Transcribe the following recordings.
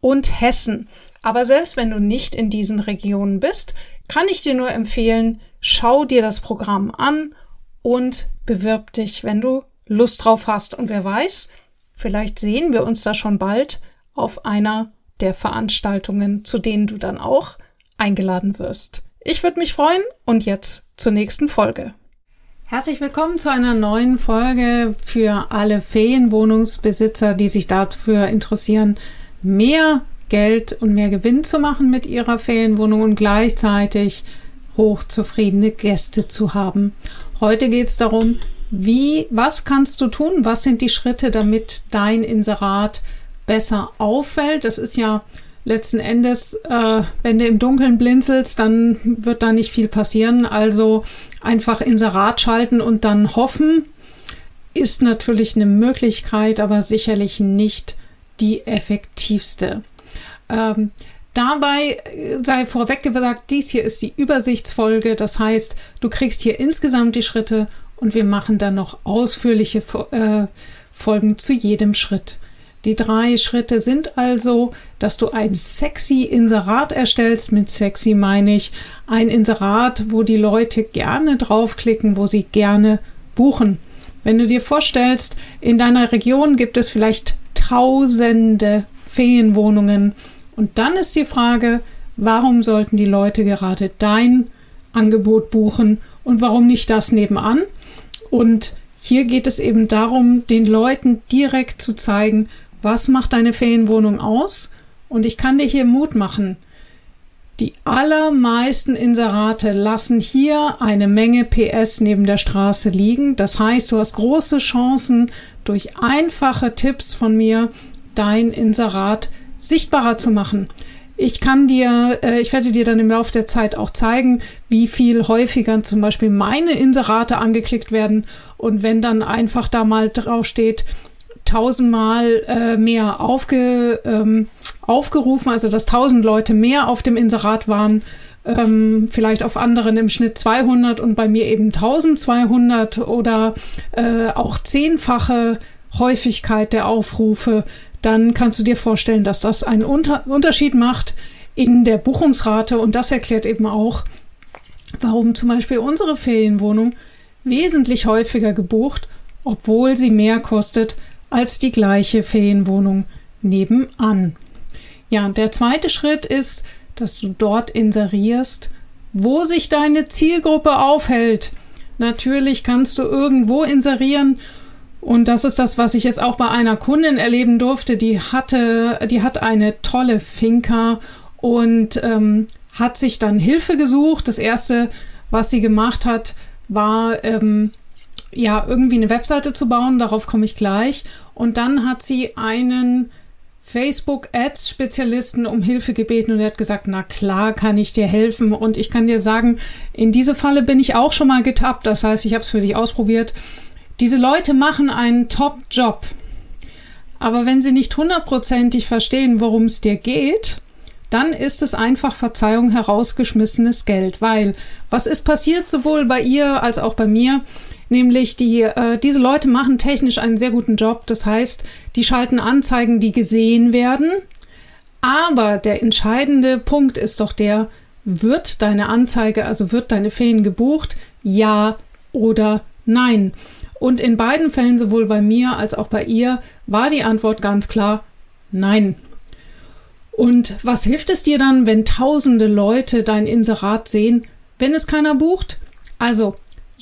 und Hessen. Aber selbst wenn du nicht in diesen Regionen bist, kann ich dir nur empfehlen, schau dir das Programm an und bewirb dich, wenn du Lust drauf hast. Und wer weiß, vielleicht sehen wir uns da schon bald auf einer der Veranstaltungen, zu denen du dann auch eingeladen wirst. Ich würde mich freuen und jetzt zur nächsten Folge. Herzlich willkommen zu einer neuen Folge für alle Ferienwohnungsbesitzer, die sich dafür interessieren, mehr Geld und mehr Gewinn zu machen mit ihrer Ferienwohnung und gleichzeitig hochzufriedene Gäste zu haben. Heute geht es darum, wie, was kannst du tun? Was sind die Schritte, damit dein Inserat besser auffällt? Das ist ja letzten Endes, äh, wenn du im Dunkeln blinzelst, dann wird da nicht viel passieren. Also einfach Inserat schalten und dann hoffen, ist natürlich eine Möglichkeit, aber sicherlich nicht die effektivste. Ähm, dabei sei vorweg gesagt, dies hier ist die Übersichtsfolge. Das heißt, du kriegst hier insgesamt die Schritte und wir machen dann noch ausführliche äh, Folgen zu jedem Schritt. Die drei Schritte sind also, dass du ein sexy Inserat erstellst. Mit sexy meine ich ein Inserat, wo die Leute gerne draufklicken, wo sie gerne buchen. Wenn du dir vorstellst, in deiner Region gibt es vielleicht tausende Ferienwohnungen, und dann ist die Frage, warum sollten die Leute gerade dein Angebot buchen und warum nicht das nebenan? Und hier geht es eben darum, den Leuten direkt zu zeigen, was macht deine Ferienwohnung aus? Und ich kann dir hier Mut machen. Die allermeisten Inserate lassen hier eine Menge PS neben der Straße liegen. Das heißt, du hast große Chancen, durch einfache Tipps von mir dein Inserat sichtbarer zu machen. Ich kann dir, äh, ich werde dir dann im Laufe der Zeit auch zeigen, wie viel häufiger zum Beispiel meine Inserate angeklickt werden. Und wenn dann einfach da mal drauf steht, tausendmal äh, mehr aufge, ähm, aufgerufen, also dass tausend Leute mehr auf dem Inserat waren, ähm, vielleicht auf anderen im Schnitt 200 und bei mir eben 1200 oder äh, auch zehnfache Häufigkeit der Aufrufe, dann kannst du dir vorstellen, dass das einen Unter Unterschied macht in der Buchungsrate und das erklärt eben auch, warum zum Beispiel unsere Ferienwohnung wesentlich häufiger gebucht, obwohl sie mehr kostet als die gleiche Ferienwohnung nebenan. Ja, der zweite Schritt ist, dass du dort inserierst, wo sich deine Zielgruppe aufhält. Natürlich kannst du irgendwo inserieren und das ist das, was ich jetzt auch bei einer Kundin erleben durfte. Die hatte, die hat eine tolle Finca und ähm, hat sich dann Hilfe gesucht. Das erste, was sie gemacht hat, war ähm, ja irgendwie eine Webseite zu bauen. Darauf komme ich gleich. Und dann hat sie einen Facebook-Ads-Spezialisten um Hilfe gebeten und er hat gesagt, na klar kann ich dir helfen. Und ich kann dir sagen, in diese Falle bin ich auch schon mal getappt. Das heißt, ich habe es für dich ausprobiert. Diese Leute machen einen Top-Job. Aber wenn sie nicht hundertprozentig verstehen, worum es dir geht, dann ist es einfach Verzeihung herausgeschmissenes Geld. Weil was ist passiert sowohl bei ihr als auch bei mir? Nämlich die, äh, diese Leute machen technisch einen sehr guten Job. Das heißt, die schalten Anzeigen, die gesehen werden. Aber der entscheidende Punkt ist doch der, wird deine Anzeige, also wird deine Ferien gebucht? Ja oder nein? Und in beiden Fällen, sowohl bei mir als auch bei ihr, war die Antwort ganz klar nein. Und was hilft es dir dann, wenn tausende Leute dein Inserat sehen, wenn es keiner bucht? Also,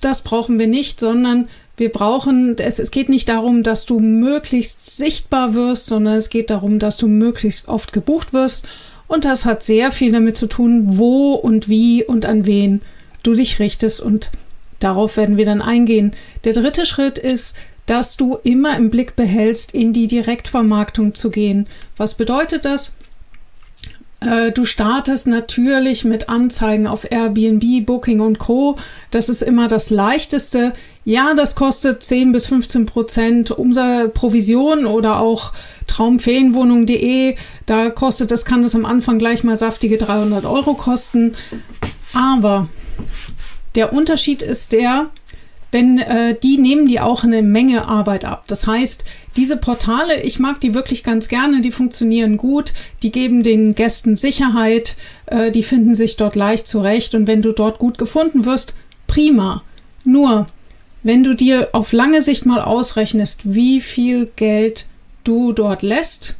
das brauchen wir nicht, sondern wir brauchen, es, es geht nicht darum, dass du möglichst sichtbar wirst, sondern es geht darum, dass du möglichst oft gebucht wirst. Und das hat sehr viel damit zu tun, wo und wie und an wen du dich richtest. Und darauf werden wir dann eingehen. Der dritte Schritt ist, dass du immer im Blick behältst, in die Direktvermarktung zu gehen. Was bedeutet das? Äh, du startest natürlich mit Anzeigen auf Airbnb, Booking und Co. Das ist immer das leichteste. Ja, das kostet 10 bis 15 Prozent Umsatz Provision oder auch traumferienwohnung.de. Da kostet das, kann das am Anfang gleich mal saftige 300 Euro kosten. Aber der Unterschied ist der, wenn äh, die nehmen die auch eine Menge Arbeit ab. Das heißt, diese Portale, ich mag die wirklich ganz gerne, die funktionieren gut, die geben den Gästen Sicherheit, äh, die finden sich dort leicht zurecht und wenn du dort gut gefunden wirst, prima. Nur, wenn du dir auf lange Sicht mal ausrechnest, wie viel Geld du dort lässt,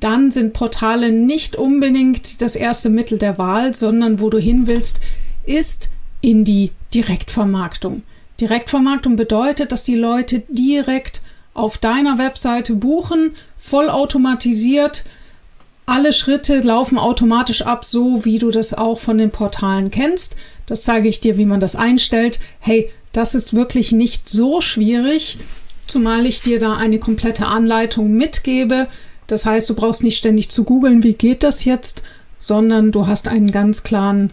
dann sind Portale nicht unbedingt das erste Mittel der Wahl, sondern wo du hin willst, ist in die Direktvermarktung. Direktvermarktung bedeutet, dass die Leute direkt auf deiner Webseite buchen, vollautomatisiert. Alle Schritte laufen automatisch ab, so wie du das auch von den Portalen kennst. Das zeige ich dir, wie man das einstellt. Hey, das ist wirklich nicht so schwierig, zumal ich dir da eine komplette Anleitung mitgebe. Das heißt, du brauchst nicht ständig zu googeln, wie geht das jetzt, sondern du hast einen ganz klaren,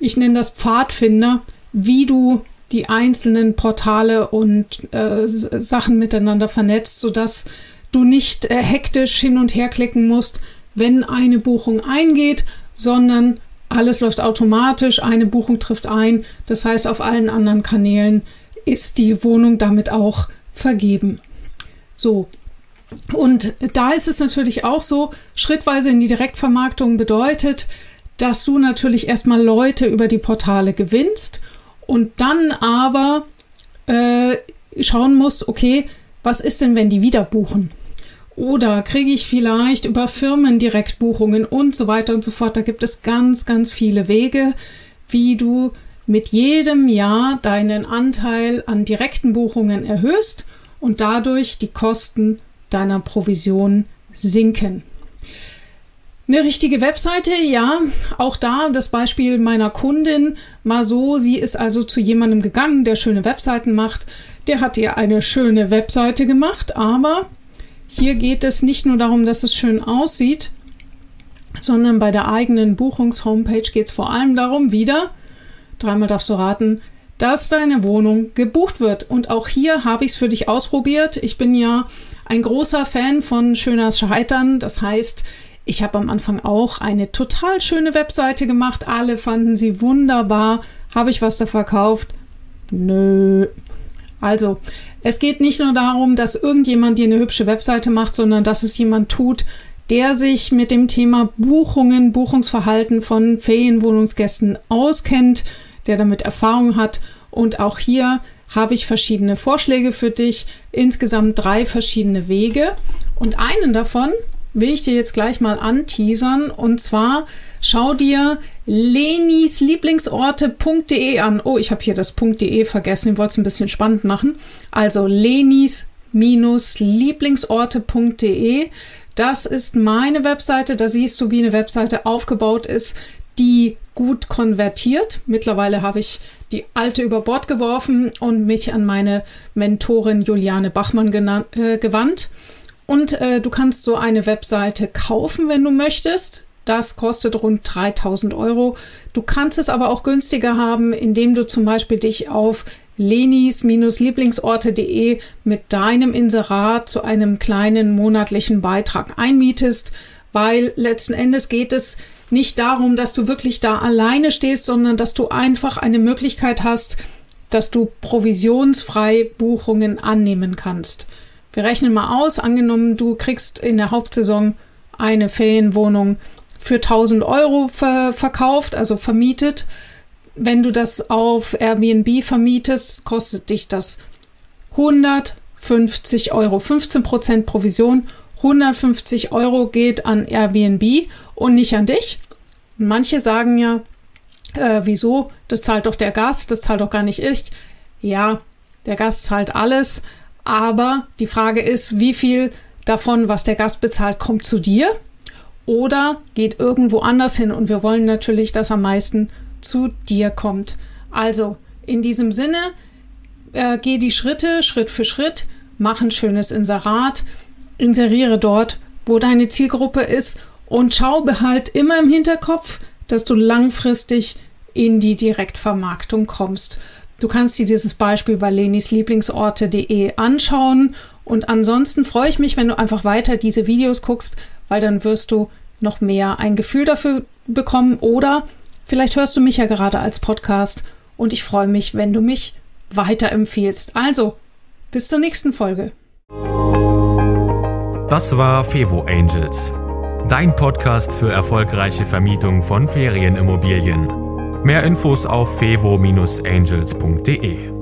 ich nenne das Pfadfinder, wie du die einzelnen Portale und äh, Sachen miteinander vernetzt, sodass du nicht äh, hektisch hin und her klicken musst, wenn eine Buchung eingeht, sondern alles läuft automatisch, eine Buchung trifft ein. Das heißt, auf allen anderen Kanälen ist die Wohnung damit auch vergeben. So. Und da ist es natürlich auch so, schrittweise in die Direktvermarktung bedeutet, dass du natürlich erstmal Leute über die Portale gewinnst und dann aber äh, schauen muss, okay, was ist denn, wenn die wieder buchen? Oder kriege ich vielleicht über Firmen Direktbuchungen und so weiter und so fort. Da gibt es ganz, ganz viele Wege, wie du mit jedem Jahr deinen Anteil an direkten Buchungen erhöhst und dadurch die Kosten deiner Provision sinken. Eine richtige Webseite, ja, auch da das Beispiel meiner Kundin mal so, sie ist also zu jemandem gegangen, der schöne Webseiten macht, der hat ihr eine schöne Webseite gemacht, aber hier geht es nicht nur darum, dass es schön aussieht, sondern bei der eigenen Buchungshomepage geht es vor allem darum, wieder, dreimal darfst du raten, dass deine Wohnung gebucht wird. Und auch hier habe ich es für dich ausprobiert. Ich bin ja ein großer Fan von schöner Scheitern. Das heißt, ich habe am Anfang auch eine total schöne Webseite gemacht. Alle fanden sie wunderbar. Habe ich was da verkauft? Nö. Also, es geht nicht nur darum, dass irgendjemand dir eine hübsche Webseite macht, sondern dass es jemand tut, der sich mit dem Thema Buchungen, Buchungsverhalten von Ferienwohnungsgästen auskennt, der damit Erfahrung hat. Und auch hier habe ich verschiedene Vorschläge für dich, insgesamt drei verschiedene Wege. Und einen davon will ich dir jetzt gleich mal anteasern. Und zwar schau dir lenislieblingsorte.de an. Oh, ich habe hier das .de vergessen. Ich wollte es ein bisschen spannend machen. Also lenis-lieblingsorte.de. Das ist meine Webseite. Da siehst du, wie eine Webseite aufgebaut ist, die gut konvertiert. Mittlerweile habe ich die alte über Bord geworfen und mich an meine Mentorin Juliane Bachmann äh, gewandt. Und äh, du kannst so eine Webseite kaufen, wenn du möchtest. Das kostet rund 3000 Euro. Du kannst es aber auch günstiger haben, indem du zum Beispiel dich auf lenis-lieblingsorte.de mit deinem Inserat zu einem kleinen monatlichen Beitrag einmietest, weil letzten Endes geht es nicht darum, dass du wirklich da alleine stehst, sondern dass du einfach eine Möglichkeit hast, dass du provisionsfrei Buchungen annehmen kannst. Wir rechnen mal aus, angenommen, du kriegst in der Hauptsaison eine Ferienwohnung für 1000 Euro ver verkauft, also vermietet. Wenn du das auf Airbnb vermietest, kostet dich das 150 Euro, 15% Provision. 150 Euro geht an Airbnb und nicht an dich. Manche sagen ja, äh, wieso? Das zahlt doch der Gast, das zahlt doch gar nicht ich. Ja, der Gast zahlt alles, aber die Frage ist, wie viel davon, was der Gast bezahlt, kommt zu dir oder geht irgendwo anders hin. Und wir wollen natürlich, dass am meisten zu dir kommt. Also in diesem Sinne, äh, geh die Schritte Schritt für Schritt, mach ein schönes Inserat, inseriere dort, wo deine Zielgruppe ist und schau behalt immer im Hinterkopf, dass du langfristig in die Direktvermarktung kommst. Du kannst dir dieses Beispiel bei lenislieblingsorte.de anschauen und ansonsten freue ich mich, wenn du einfach weiter diese Videos guckst, weil dann wirst du noch mehr ein Gefühl dafür bekommen oder vielleicht hörst du mich ja gerade als Podcast und ich freue mich, wenn du mich weiterempfehlst. Also, bis zur nächsten Folge. Das war Fevo Angels, dein Podcast für erfolgreiche Vermietung von Ferienimmobilien. Mehr Infos auf fevo-angels.de.